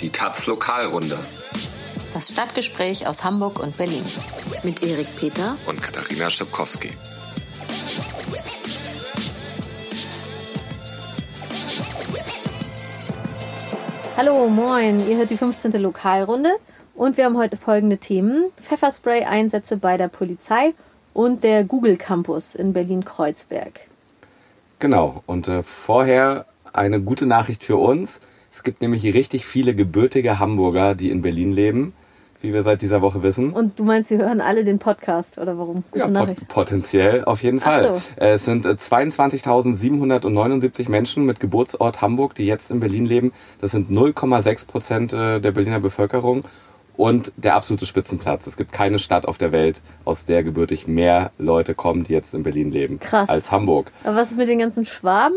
Die Taz Lokalrunde. Das Stadtgespräch aus Hamburg und Berlin. Mit Erik Peter und Katharina Schipkowski. Hallo, moin. Ihr hört die 15. Lokalrunde und wir haben heute folgende Themen. Pfefferspray-Einsätze bei der Polizei und der Google Campus in Berlin-Kreuzberg. Genau, und äh, vorher eine gute Nachricht für uns. Es gibt nämlich richtig viele gebürtige Hamburger, die in Berlin leben, wie wir seit dieser Woche wissen. Und du meinst, sie hören alle den Podcast oder warum? Gute ja, pot potenziell auf jeden Fall. So. Es sind 22.779 äh, Menschen mit Geburtsort Hamburg, die jetzt in Berlin leben. Das sind 0,6 Prozent äh, der Berliner Bevölkerung und der absolute Spitzenplatz. Es gibt keine Stadt auf der Welt, aus der gebürtig mehr Leute kommen, die jetzt in Berlin leben, Krass. als Hamburg. Aber was ist mit den ganzen Schwaben?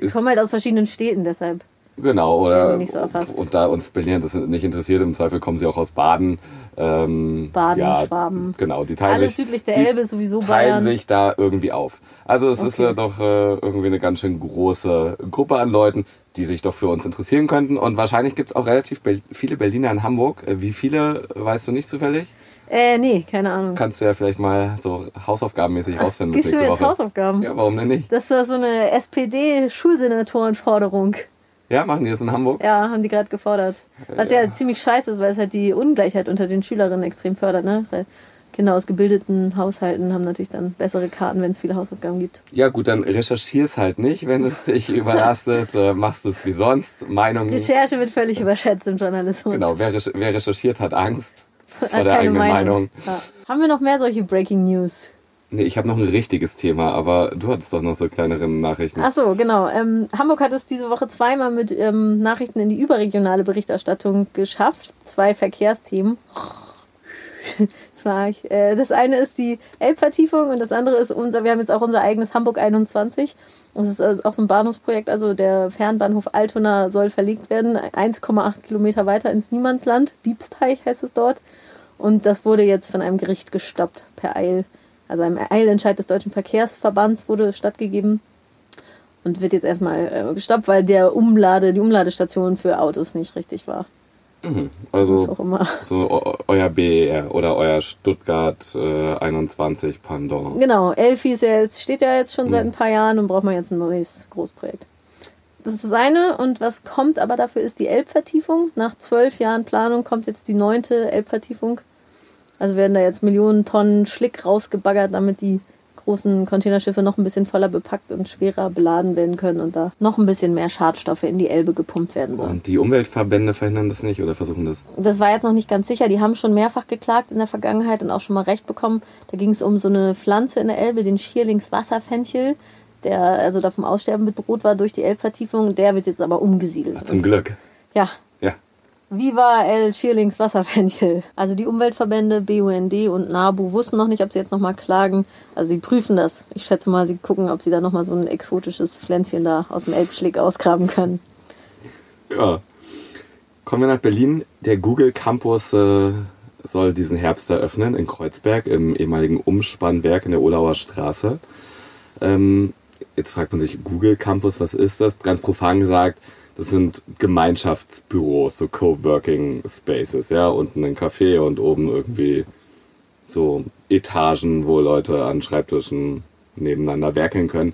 Die kommen halt aus verschiedenen Städten deshalb. Genau, oder nicht so und da uns Berlin das nicht interessiert, im Zweifel kommen sie auch aus Baden. Ähm, Baden, ja, Schwaben. Genau, die teilen Alles sich, südlich der Elbe sowieso teilen Bayern. sich da irgendwie auf. Also es okay. ist äh, doch äh, irgendwie eine ganz schön große Gruppe an Leuten, die sich doch für uns interessieren könnten. Und wahrscheinlich gibt es auch relativ be viele Berliner in Hamburg. Äh, wie viele, weißt du nicht zufällig? Äh, nee, keine Ahnung. Kannst du ja vielleicht mal so hausaufgabenmäßig ausfinden. Gibst du jetzt Woche. Hausaufgaben? Ja, warum denn nicht? Das ist doch so eine SPD-Schulsenatorenforderung. Ja, machen die das in Hamburg? Ja, haben die gerade gefordert. Was ja. ja. ziemlich scheiße ist, weil es halt die Ungleichheit unter den Schülerinnen extrem fördert, ne? Weil Kinder aus gebildeten Haushalten haben natürlich dann bessere Karten, wenn es viele Hausaufgaben gibt. Ja, gut, dann recherchier's halt nicht, wenn es dich überlastet. äh, machst du es wie sonst. Meinungen. Recherche wird völlig überschätzt im Journalismus. Genau, wer, wer recherchiert, hat Angst vor der eigenen Meinung. Meinung. Ja. Haben wir noch mehr solche Breaking News? Nee, ich habe noch ein richtiges Thema, aber du hattest doch noch so kleinere Nachrichten. Ach so, genau. Ähm, Hamburg hat es diese Woche zweimal mit ähm, Nachrichten in die überregionale Berichterstattung geschafft. Zwei Verkehrsthemen. Äh, das eine ist die Elbvertiefung und das andere ist unser, wir haben jetzt auch unser eigenes Hamburg 21. Das ist also auch so ein Bahnhofsprojekt, also der Fernbahnhof Altona soll verlegt werden, 1,8 Kilometer weiter ins Niemandsland, Diebsteich heißt es dort. Und das wurde jetzt von einem Gericht gestoppt per Eil. Also einem Eilentscheid des Deutschen Verkehrsverbands wurde stattgegeben und wird jetzt erstmal äh, gestoppt, weil der Umlade, die Umladestation für Autos nicht richtig war. Mhm. Also so euer BER oder euer Stuttgart äh, 21 Pendant. Genau, Elfi ist ja jetzt, steht ja jetzt schon mhm. seit ein paar Jahren und braucht man jetzt ein neues Großprojekt. Das ist das eine und was kommt aber dafür ist die Elbvertiefung. Nach zwölf Jahren Planung kommt jetzt die neunte Elbvertiefung. Also werden da jetzt Millionen Tonnen Schlick rausgebaggert, damit die großen Containerschiffe noch ein bisschen voller bepackt und schwerer beladen werden können und da noch ein bisschen mehr Schadstoffe in die Elbe gepumpt werden sollen. Und die Umweltverbände verhindern das nicht oder versuchen das? Das war jetzt noch nicht ganz sicher. Die haben schon mehrfach geklagt in der Vergangenheit und auch schon mal Recht bekommen. Da ging es um so eine Pflanze in der Elbe, den Schierlingswasserfenchel, der also da vom Aussterben bedroht war durch die Elbvertiefung. Der wird jetzt aber umgesiedelt. Ach, zum Glück. Ja, Viva El Schierlings Wasserfenchel. Also die Umweltverbände BUND und NABU wussten noch nicht, ob sie jetzt nochmal klagen. Also sie prüfen das. Ich schätze mal, sie gucken, ob sie da nochmal so ein exotisches Pflänzchen da aus dem Elbschlick ausgraben können. Ja. Kommen wir nach Berlin. Der Google Campus äh, soll diesen Herbst eröffnen in Kreuzberg im ehemaligen Umspannwerk in der Olauer Straße. Ähm, jetzt fragt man sich, Google Campus, was ist das? Ganz profan gesagt, sind Gemeinschaftsbüros, so Coworking Spaces, ja, unten ein Café und oben irgendwie so Etagen, wo Leute an Schreibtischen nebeneinander werkeln können.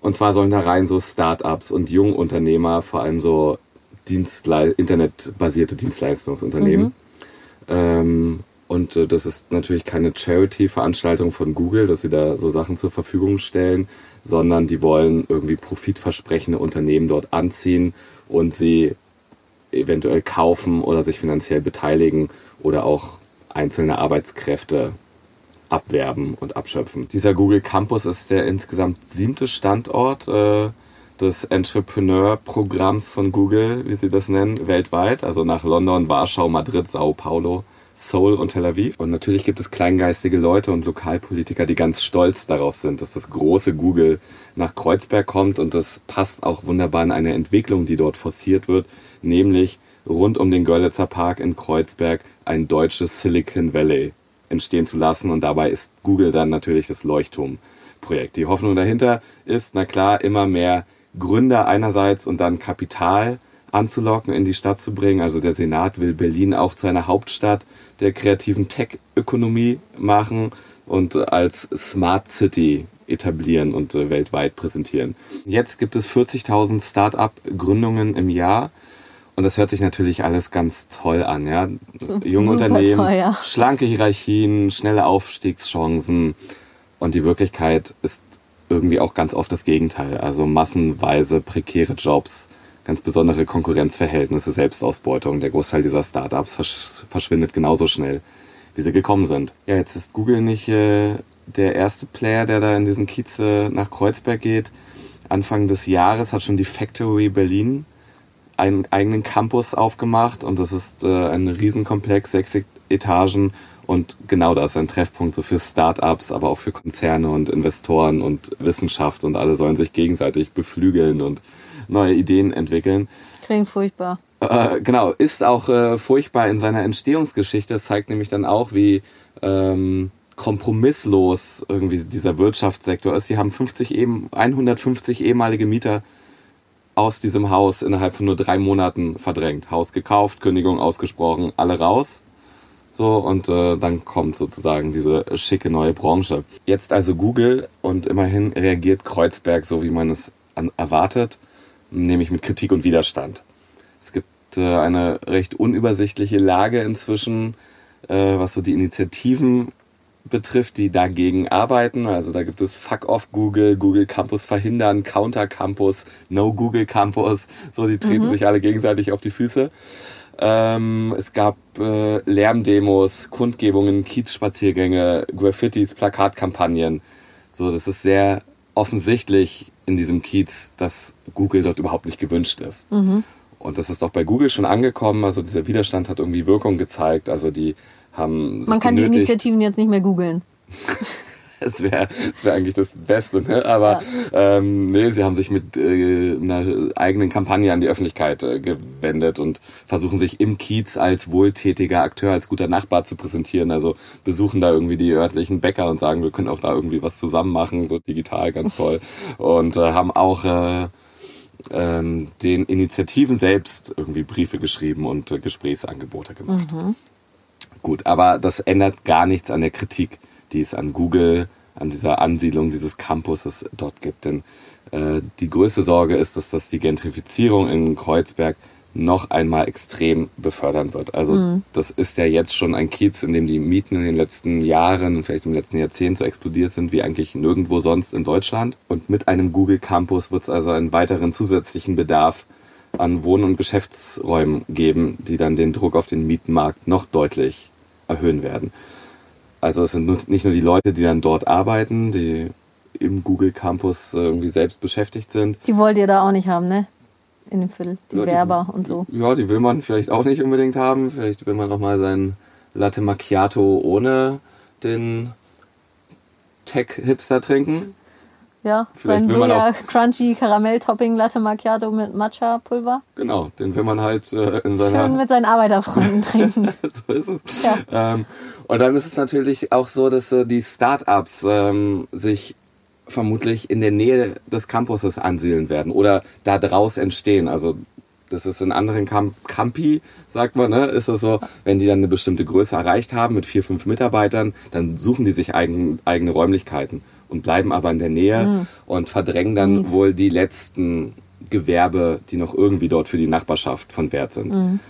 Und zwar sollen da rein so Startups und Jungunternehmer, vor allem so Dienstle internetbasierte Dienstleistungsunternehmen. Mhm. Ähm, und äh, das ist natürlich keine Charity-Veranstaltung von Google, dass sie da so Sachen zur Verfügung stellen, sondern die wollen irgendwie profitversprechende Unternehmen dort anziehen und sie eventuell kaufen oder sich finanziell beteiligen oder auch einzelne Arbeitskräfte abwerben und abschöpfen. Dieser Google Campus ist der insgesamt siebte Standort äh, des Entrepreneur-Programms von Google, wie sie das nennen, weltweit. Also nach London, Warschau, Madrid, Sao Paulo, Seoul und Tel Aviv. Und natürlich gibt es kleingeistige Leute und Lokalpolitiker, die ganz stolz darauf sind, dass das große Google nach Kreuzberg kommt. Und das passt auch wunderbar in eine Entwicklung, die dort forciert wird, nämlich rund um den Görlitzer Park in Kreuzberg ein deutsches Silicon Valley entstehen zu lassen. Und dabei ist Google dann natürlich das Leuchtturmprojekt. Die Hoffnung dahinter ist, na klar, immer mehr Gründer einerseits und dann Kapital anzulocken, in die Stadt zu bringen. Also der Senat will Berlin auch zu einer Hauptstadt der kreativen Tech-Ökonomie machen und als Smart City etablieren und äh, weltweit präsentieren. Jetzt gibt es 40.000 Start-up-Gründungen im Jahr. Und das hört sich natürlich alles ganz toll an, ja. Junge Super Unternehmen, toll, ja. schlanke Hierarchien, schnelle Aufstiegschancen. Und die Wirklichkeit ist irgendwie auch ganz oft das Gegenteil. Also massenweise prekäre Jobs, ganz besondere Konkurrenzverhältnisse, Selbstausbeutung. Der Großteil dieser Startups versch verschwindet genauso schnell, wie sie gekommen sind. Ja, jetzt ist Google nicht äh, der erste Player, der da in diesen Kiez äh, nach Kreuzberg geht. Anfang des Jahres hat schon die Factory Berlin einen eigenen Campus aufgemacht und das ist äh, ein Riesenkomplex, sechs Etagen und genau das, ein Treffpunkt so für Startups, aber auch für Konzerne und Investoren und Wissenschaft und alle sollen sich gegenseitig beflügeln und neue Ideen entwickeln. Klingt furchtbar. Äh, genau, ist auch äh, furchtbar in seiner Entstehungsgeschichte. Das zeigt nämlich dann auch, wie ähm, kompromisslos irgendwie dieser Wirtschaftssektor ist. Sie haben 50 eben, 150 ehemalige Mieter aus diesem Haus innerhalb von nur drei Monaten verdrängt. Haus gekauft, Kündigung ausgesprochen, alle raus. So, und äh, dann kommt sozusagen diese schicke neue Branche. Jetzt also Google und immerhin reagiert Kreuzberg so, wie man es an, erwartet, nämlich mit Kritik und Widerstand. Es gibt äh, eine recht unübersichtliche Lage inzwischen, äh, was so die Initiativen betrifft, die dagegen arbeiten. Also da gibt es Fuck off Google, Google Campus verhindern, Counter Campus, No Google Campus. So, die treten sich alle gegenseitig auf die Füße. Ähm, es gab äh, Lärmdemos, Kundgebungen, Kiezspaziergänge, Graffitis, Plakatkampagnen. So, das ist sehr offensichtlich in diesem Kiez, dass Google dort überhaupt nicht gewünscht ist. Und das ist auch bei Google schon angekommen. Also dieser Widerstand hat irgendwie Wirkung gezeigt. Also die haben Man kann die genötigt- Initiativen jetzt nicht mehr googeln. Das wäre das wär eigentlich das Beste, ne? Aber ähm, nee, sie haben sich mit äh, einer eigenen Kampagne an die Öffentlichkeit äh, gewendet und versuchen sich im Kiez als wohltätiger Akteur, als guter Nachbar zu präsentieren. Also besuchen da irgendwie die örtlichen Bäcker und sagen, wir können auch da irgendwie was zusammen machen, so digital ganz toll. Und äh, haben auch äh, ähm, den Initiativen selbst irgendwie Briefe geschrieben und äh, Gesprächsangebote gemacht. Gut, aber das ändert gar nichts an der Kritik, die es an Google, an dieser Ansiedlung dieses Campuses dort gibt. Denn äh, die größte Sorge ist, dass das die Gentrifizierung in Kreuzberg noch einmal extrem befördern wird. Also das ist ja jetzt schon ein Kiez, in dem die Mieten in den letzten Jahren und vielleicht im letzten Jahrzehnt so explodiert sind wie eigentlich nirgendwo sonst in Deutschland. Und mit einem Google Campus wird es also einen weiteren zusätzlichen Bedarf an Wohn- und Geschäftsräumen geben, die dann den Druck auf den Mietenmarkt noch deutlich erhöhen werden. Also es sind nicht nur die Leute, die dann dort arbeiten, die im Google Campus äh, irgendwie selbst beschäftigt sind. Die wollt ihr da auch nicht haben, ne? In dem Viertel. Die Ja, die- Werber und so. Ja, die will man vielleicht auch nicht unbedingt haben. Vielleicht will man noch mal sein Latte Macchiato ohne den Tech-Hipster trinken. Ja, Vielleicht sein will man Soja Crunchy Karamell-Topping Latte Macchiato mit Matcha-Pulver. Genau, den will man halt äh, in seiner Schön mit seinen Arbeiterfreunden trinken. so ist es. Ja. Ähm, und dann ist es natürlich auch so, dass äh, die Startups ähm, sich vermutlich in der Nähe des Campuses ansiedeln werden oder da draus entstehen. Also das ist in anderen Camp Campi, sagt man, ne, ist es so, wenn die dann eine bestimmte Größe erreicht haben mit vier, fünf Mitarbeitern, dann suchen die sich eigen, eigene Räumlichkeiten und bleiben aber in der Nähe und verdrängen dann Mies. wohl die letzten Gewerbe, die noch irgendwie dort für die Nachbarschaft von Wert sind.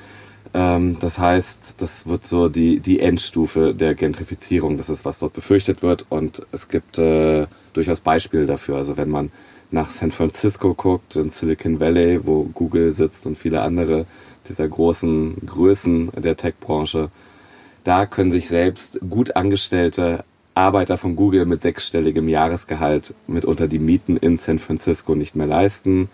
Ähm, das heißt, das wird so die, die Endstufe der Gentrifizierung. Das ist, was dort befürchtet wird. Und es gibt äh, durchaus Beispiele dafür. Also wenn man nach San Francisco guckt, in Silicon Valley, wo Google sitzt und viele andere dieser großen Größen der Tech-Branche, da können sich selbst gut angestellte Arbeiter von Google mit sechsstelligem Jahresgehalt mitunter die Mieten in San Francisco nicht mehr leisten.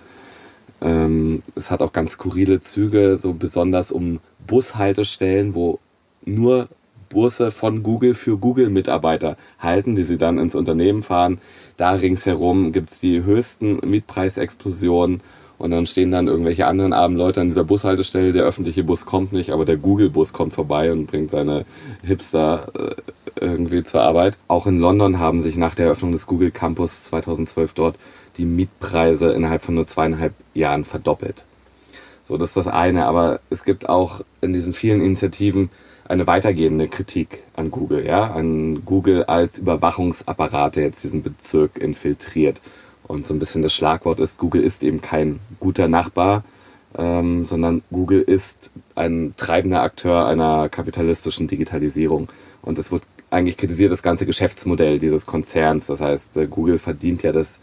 Ähm, es hat auch ganz skurrile Züge, so besonders um Bushaltestellen, wo nur Busse von Google für Google-Mitarbeiter halten, die sie dann ins Unternehmen fahren. Da ringsherum gibt's die höchsten Mietpreisexplosionen und dann stehen dann irgendwelche anderen armen Leute an dieser Bushaltestelle. Der öffentliche Bus kommt nicht, aber der Google-Bus kommt vorbei und bringt seine Hipster äh, irgendwie zur Arbeit. Auch in London haben sich nach der Eröffnung des Google Campus 2012 dort die Mietpreise innerhalb von nur zweieinhalb Jahren verdoppelt. So, das ist das eine. Aber es gibt auch in diesen vielen Initiativen eine weitergehende Kritik an Google, ja, an Google als Überwachungsapparat, der jetzt diesen Bezirk infiltriert. Und so ein bisschen das Schlagwort ist, Google ist eben kein guter Nachbar, ähm, sondern Google ist ein treibender Akteur einer kapitalistischen Digitalisierung. Und es wird eigentlich kritisiert das ganze Geschäftsmodell dieses Konzerns. Das heißt, äh, Google verdient ja das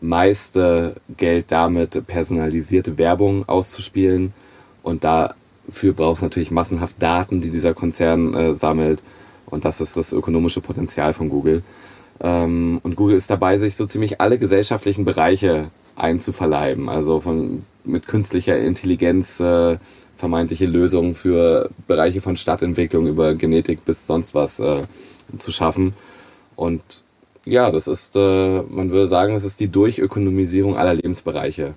meiste Geld damit, personalisierte Werbung auszuspielen. Und dafür braucht es natürlich massenhaft Daten, die dieser Konzern äh, sammelt. Und das ist das ökonomische Potenzial von Google. Ähm, und Google ist dabei, sich so ziemlich alle gesellschaftlichen Bereiche einzuverleiben. Also von, mit künstlicher Intelligenz äh, vermeintliche Lösungen für Bereiche von Stadtentwicklung über Genetik bis sonst was äh, zu schaffen. Und ja, das ist, äh, man würde sagen, es ist die Durchökonomisierung aller Lebensbereiche,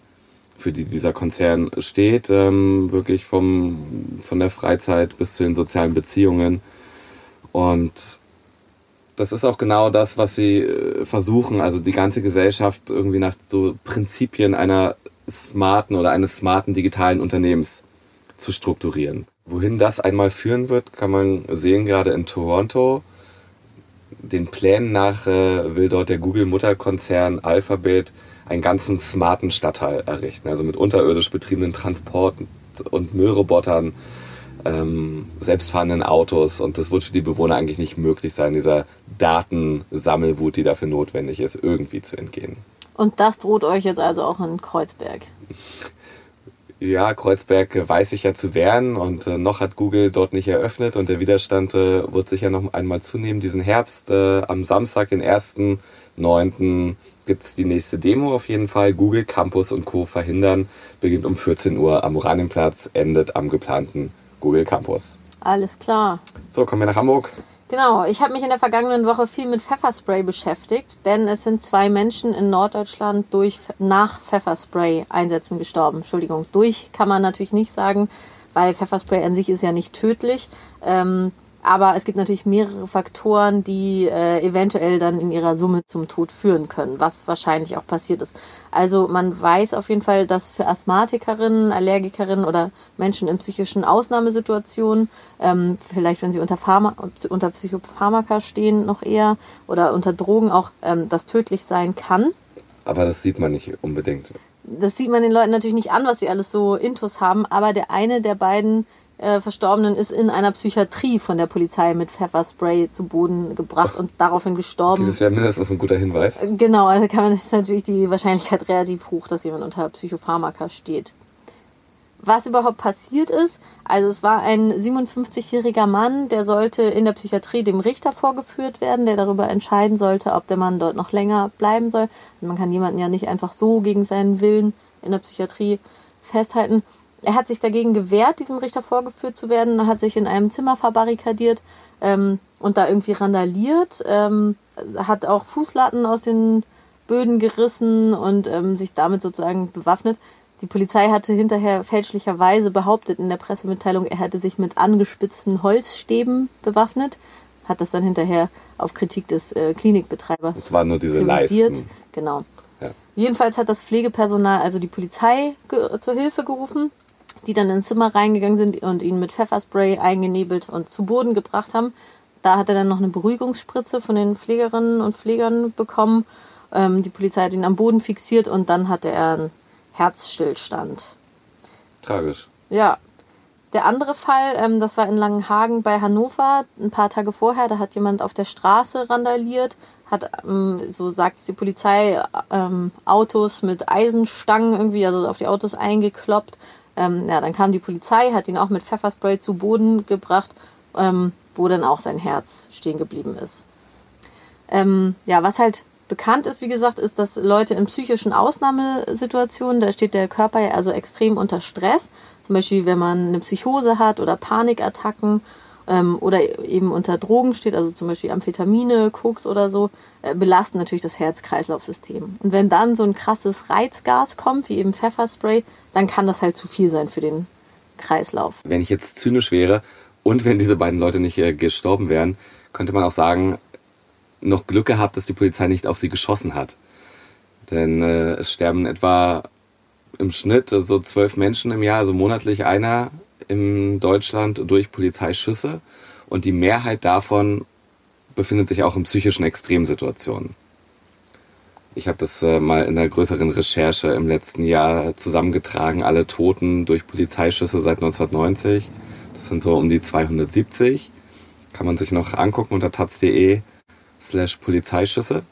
für die dieser Konzern steht, ähm, wirklich vom, von der Freizeit bis zu den sozialen Beziehungen. Und das ist auch genau das, was sie äh, versuchen, also die ganze Gesellschaft irgendwie nach so Prinzipien einer smarten oder eines smarten digitalen Unternehmens zu strukturieren. Wohin das einmal führen wird, kann man sehen, gerade in Toronto den Plänen nach äh, will dort der Google-Mutterkonzern Alphabet einen ganzen smarten Stadtteil errichten. Also mit unterirdisch betriebenen Transport- und Müllrobotern, ähm, selbstfahrenden Autos. Und das wird für die Bewohner eigentlich nicht möglich sein, dieser Datensammelwut, die dafür notwendig ist, irgendwie zu entgehen. Und das droht euch jetzt also auch in Kreuzberg. Ja, Kreuzberg weiß sich ja zu wehren und äh, noch hat Google dort nicht eröffnet und der Widerstand äh, wird sicher noch einmal zunehmen. Diesen Herbst, äh, am Samstag, den 1.9., gibt es die nächste Demo auf jeden Fall. Google Campus und Co. verhindern, beginnt um 14 Uhr am Oranienplatz, endet am geplanten Google Campus. Alles klar. So, kommen wir nach Hamburg. Genau, ich habe mich in der vergangenen Woche viel mit Pfefferspray beschäftigt, denn es sind zwei Menschen in Norddeutschland durch nach Pfefferspray-Einsätzen gestorben. Entschuldigung, durch kann man natürlich nicht sagen, weil Pfefferspray an sich ist ja nicht tödlich. Ähm, aber es gibt natürlich mehrere Faktoren, die äh, eventuell dann in ihrer Summe zum Tod führen können, was wahrscheinlich auch passiert ist. Also man weiß auf jeden Fall, dass für Asthmatikerinnen, Allergikerinnen oder Menschen in psychischen Ausnahmesituationen, ähm, vielleicht wenn sie unter, Pharma unter Psychopharmaka stehen noch eher oder unter Drogen auch, ähm, das tödlich sein kann. Aber das sieht man nicht unbedingt. Das sieht man den Leuten natürlich nicht an, was sie alles so intus haben, aber der eine der beiden äh, Verstorbenen ist in einer Psychiatrie von der Polizei mit Pfefferspray zu Boden gebracht und daraufhin gestorben. Okay, das wäre mindestens ein guter Hinweis. Äh, genau, also kann man, ist natürlich die Wahrscheinlichkeit relativ hoch, dass jemand unter Psychopharmaka steht. Was überhaupt passiert ist, also es war ein 57-jähriger Mann, der sollte in der Psychiatrie dem Richter vorgeführt werden, der darüber entscheiden sollte, ob der Mann dort noch länger bleiben soll. Also man kann jemanden ja nicht einfach so gegen seinen Willen in der Psychiatrie festhalten. Er hat sich dagegen gewehrt, diesem Richter vorgeführt zu werden, Er hat sich in einem Zimmer verbarrikadiert ähm, und da irgendwie randaliert, ähm, hat auch Fußlatten aus den Böden gerissen und ähm, sich damit sozusagen bewaffnet. Die Polizei hatte hinterher fälschlicherweise behauptet in der Pressemitteilung, er hätte sich mit angespitzten Holzstäben bewaffnet. Hat das dann hinterher auf Kritik des äh, Klinikbetreibers. Es waren nur diese Leisten. Genau. Ja. Jedenfalls hat das Pflegepersonal also die Polizei zur Hilfe gerufen die dann ins Zimmer reingegangen sind und ihn mit Pfefferspray eingenebelt und zu Boden gebracht haben. Da hat er dann noch eine Beruhigungsspritze von den Pflegerinnen und Pflegern bekommen. Ähm, die Polizei hat ihn am Boden fixiert und dann hatte er einen Herzstillstand. Tragisch. Ja. Der andere Fall, ähm, das war in Langenhagen bei Hannover, ein paar Tage vorher, da hat jemand auf der Straße randaliert, hat, ähm, so sagt es die Polizei, ähm, Autos mit Eisenstangen irgendwie, also auf die Autos eingekloppt ähm, ja, dann kam die Polizei, hat ihn auch mit Pfefferspray zu Boden gebracht, ähm, wo dann auch sein Herz stehen geblieben ist. Ähm, ja, was halt bekannt ist, wie gesagt, ist, dass Leute in psychischen Ausnahmesituationen, da steht der Körper ja also extrem unter Stress. Zum Beispiel, wenn man eine Psychose hat oder Panikattacken ähm, oder eben unter Drogen steht, also zum Beispiel Amphetamine, Koks oder so, äh, belasten natürlich das Herz-Kreislauf-System. Und wenn dann so ein krasses Reizgas kommt, wie eben Pfefferspray, dann kann das halt zu viel sein für den Kreislauf. Wenn ich jetzt zynisch wäre und wenn diese beiden Leute nicht äh, gestorben wären, könnte man auch sagen, noch Glück gehabt, dass die Polizei nicht auf sie geschossen hat. Denn äh, es sterben etwa im Schnitt so zwölf Menschen im Jahr, also monatlich einer in Deutschland durch Polizeischüsse. Und die Mehrheit davon befindet sich auch in psychischen Extremsituationen. Ich habe das äh, mal in einer größeren Recherche im letzten Jahr zusammengetragen, alle Toten durch Polizeischüsse seit 1990. Das sind so um die 270. Kann man sich noch angucken unter taz.de slash Polizeischüsse.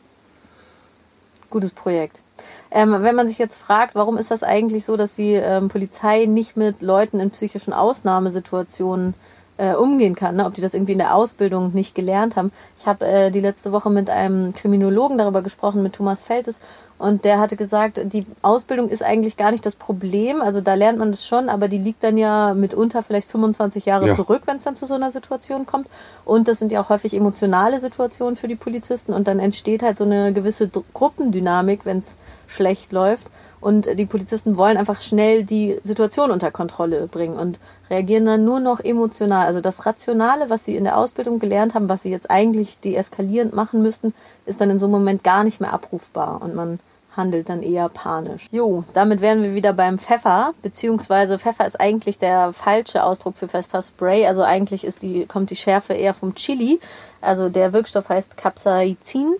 Gutes Projekt. Ähm, wenn man sich jetzt fragt, warum ist das eigentlich so, dass die ähm, Polizei nicht mit Leuten in psychischen Ausnahmesituationen äh, umgehen kann, ne? ob die das irgendwie in der Ausbildung nicht gelernt haben. Ich habe äh, die letzte Woche mit einem Kriminologen darüber gesprochen, mit Thomas Feltes, und der hatte gesagt, die Ausbildung ist eigentlich gar nicht das Problem. Also da lernt man das schon, aber die liegt dann ja mitunter vielleicht 25 Jahre Ja. zurück, wenn es dann zu so einer Situation kommt. Und das sind ja auch häufig emotionale Situationen für die Polizisten und dann entsteht halt so eine gewisse Gruppendynamik, wenn es schlecht läuft. Und die Polizisten wollen einfach schnell die Situation unter Kontrolle bringen und reagieren dann nur noch emotional. Also das Rationale, was sie in der Ausbildung gelernt haben, was sie jetzt eigentlich deeskalierend machen müssten, ist dann in so einem Moment gar nicht mehr abrufbar und man handelt dann eher panisch. Jo, damit wären wir wieder beim Pfeffer, beziehungsweise Pfeffer ist eigentlich der falsche Ausdruck für Pfefferspray. Also eigentlich ist die, kommt die Schärfe eher vom Chili. Also der Wirkstoff heißt Capsaicin.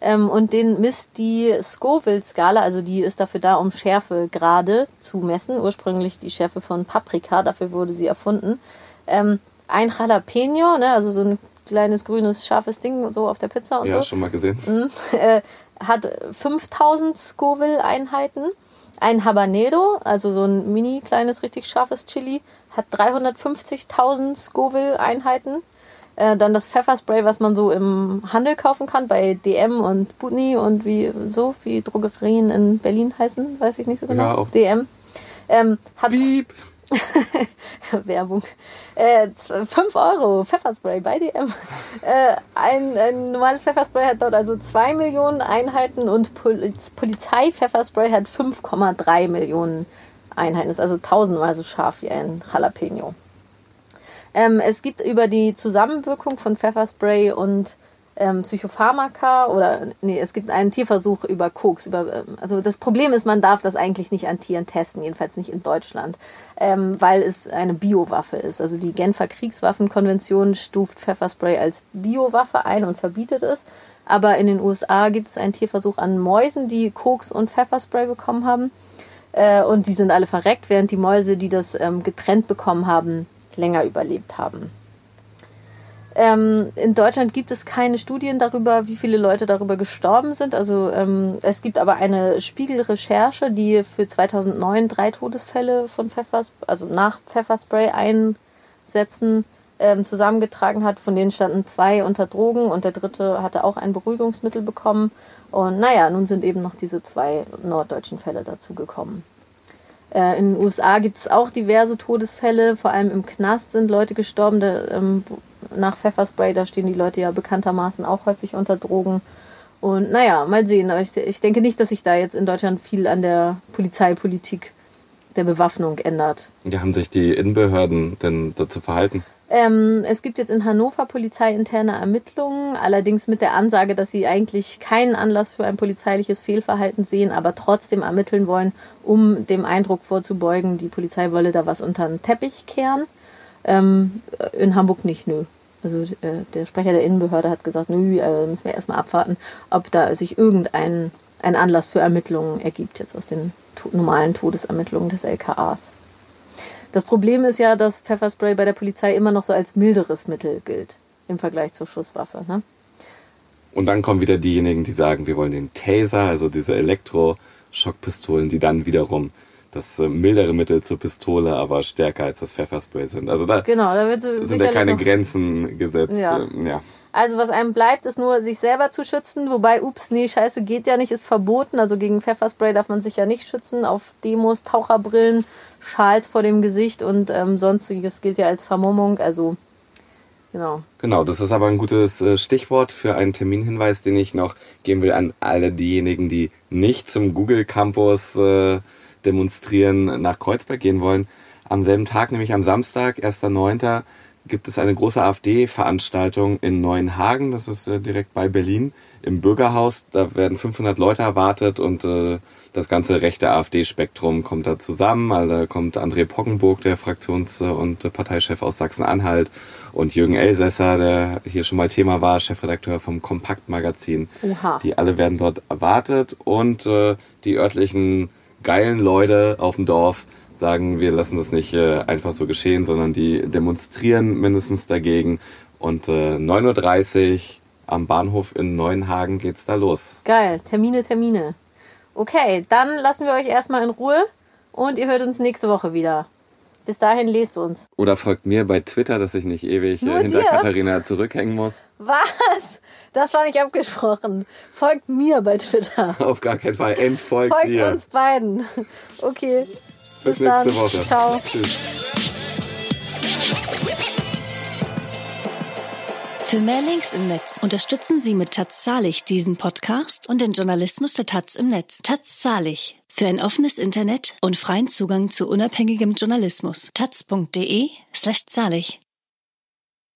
Ähm, und den misst die Scoville-Skala, also die ist dafür da, um Schärfegrade zu messen. Ursprünglich die Schärfe von Paprika, dafür wurde sie erfunden. Ähm, ein Jalapeno, ne, also so ein kleines grünes scharfes Ding so auf der Pizza und Ja, so schon mal gesehen. äh, hat 5000 Scoville-Einheiten. Ein Habanero, also so ein mini kleines, richtig scharfes Chili, hat 350.000 Scoville-Einheiten. Äh, dann das Pfefferspray, was man so im Handel kaufen kann, bei DM und Butni und wie so, wie Drogerien in Berlin heißen, weiß ich nicht so genau. Ja. DM. Ähm, hat Piep! Werbung. Äh, 5 Euro Pfefferspray bei DM. Äh, ein, ein normales Pfefferspray hat dort also 2 Millionen Einheiten und Poliz Polizei-Pfefferspray hat 5,3 Millionen Einheiten. Ist also tausendmal so scharf wie ein Jalapeno. Ähm, es gibt über die Zusammenwirkung von Pfefferspray und ähm, Psychopharmaka oder nee, es gibt einen Tierversuch über Koks. Über, ähm, also das Problem ist, man darf das eigentlich nicht an Tieren testen, jedenfalls nicht in Deutschland, ähm, weil es eine Biowaffe ist. Also die Genfer Kriegswaffenkonvention stuft Pfefferspray als Biowaffe ein und verbietet es. Aber in den USA gibt es einen Tierversuch an Mäusen, die Koks und Pfefferspray bekommen haben. Äh, und die sind alle verreckt, während die Mäuse, die das ähm, getrennt bekommen haben, länger überlebt haben. Ähm, in Deutschland gibt es keine Studien darüber, wie viele Leute darüber gestorben sind. Also ähm, es gibt aber eine Spiegelrecherche, die für 2009 drei Todesfälle von Pfefferspray, also nach Pfefferspray einsetzen, ähm, zusammengetragen hat. Von denen standen zwei unter Drogen und der dritte hatte auch ein Beruhigungsmittel bekommen. Und naja, nun sind eben noch diese zwei norddeutschen Fälle dazugekommen. Äh, in den USA gibt es auch diverse Todesfälle, vor allem im Knast sind Leute gestorben. Da, ähm, nach Pfefferspray, da stehen die Leute ja bekanntermaßen auch häufig unter Drogen. Und naja, mal sehen. Aber ich, ich denke nicht, dass sich da jetzt in Deutschland viel an der Polizeipolitik der Bewaffnung ändert. Wie haben sich die Innenbehörden denn dazu verhalten? Ähm, es gibt jetzt in Hannover polizeiinterne Ermittlungen, allerdings mit der Ansage, dass sie eigentlich keinen Anlass für ein polizeiliches Fehlverhalten sehen, aber trotzdem ermitteln wollen, um dem Eindruck vorzubeugen, die Polizei wolle da was unter den Teppich kehren. Ähm, in Hamburg nicht, nö. Also äh, der Sprecher der Innenbehörde hat gesagt, nö, äh, müssen wir erstmal abwarten, ob da sich irgendein ein Anlass für Ermittlungen ergibt, jetzt aus den to normalen Todesermittlungen des LKAs. Das Problem ist ja, dass Pfefferspray bei der Polizei immer noch so als milderes Mittel gilt im Vergleich zur Schusswaffe. Ne? Und dann kommen wieder diejenigen, die sagen, wir wollen den Taser, also diese Elektroschockpistolen, die dann wiederum das äh, mildere Mittel zur Pistole, aber stärker als das Pfefferspray sind. Also da Genau, da wird sind ja keine Grenzen gesetzt. Ja. Ähm, ja. Also was einem bleibt, ist nur sich selber zu schützen. Wobei, ups, nee, scheiße, geht ja nicht, ist verboten. Also gegen Pfefferspray darf man sich ja nicht schützen. Auf Demos, Taucherbrillen, Schals vor dem Gesicht und ähm, sonstiges gilt ja als Vermummung. Also, genau. Genau, das ist aber ein gutes äh, Stichwort für einen Terminhinweis, den ich noch geben will an alle diejenigen, die nicht zum Google Campus äh, demonstrieren nach Kreuzberg gehen wollen. Am selben Tag, nämlich am Samstag, 1.9., gibt es eine große AfD-Veranstaltung in Neuenhagen, das ist äh, direkt bei Berlin, im Bürgerhaus. Da werden 500 Leute erwartet und äh, das ganze rechte AfD-Spektrum kommt da zusammen. Also da kommt André Poggenburg, der Fraktions- und Parteichef aus Sachsen-Anhalt und Jürgen Elsässer, der hier schon mal Thema war, Chefredakteur vom Kompakt-Magazin. Die alle werden dort erwartet und äh, die örtlichen geilen Leute auf dem Dorf sagen, wir lassen das nicht äh, einfach so geschehen, sondern die demonstrieren mindestens dagegen. Und äh, 9.30 Uhr am Bahnhof in Neuenhagen geht's da los. Geil, Termine, Termine. Okay, dann lassen wir euch erstmal in Ruhe und ihr hört uns nächste Woche wieder. Bis dahin lest uns. Oder folgt mir bei Twitter, dass ich nicht ewig äh, Nur hinter dir? Katharina zurückhängen muss. Was? Das war nicht abgesprochen. Folgt mir bei Twitter. Auf gar keinen Fall. Entfolgt Folgt dir. uns beiden. Okay. Bis, Bis, dann. nächste Woche. Ciao. Tschüss. Für mehr Links im Netz unterstützen Sie mit Taz Zahlig diesen Podcast und den Journalismus der Taz im Netz. Taz Zahlig. Für ein offenes Internet und freien Zugang zu unabhängigem Journalismus. taz.de slash zahlig.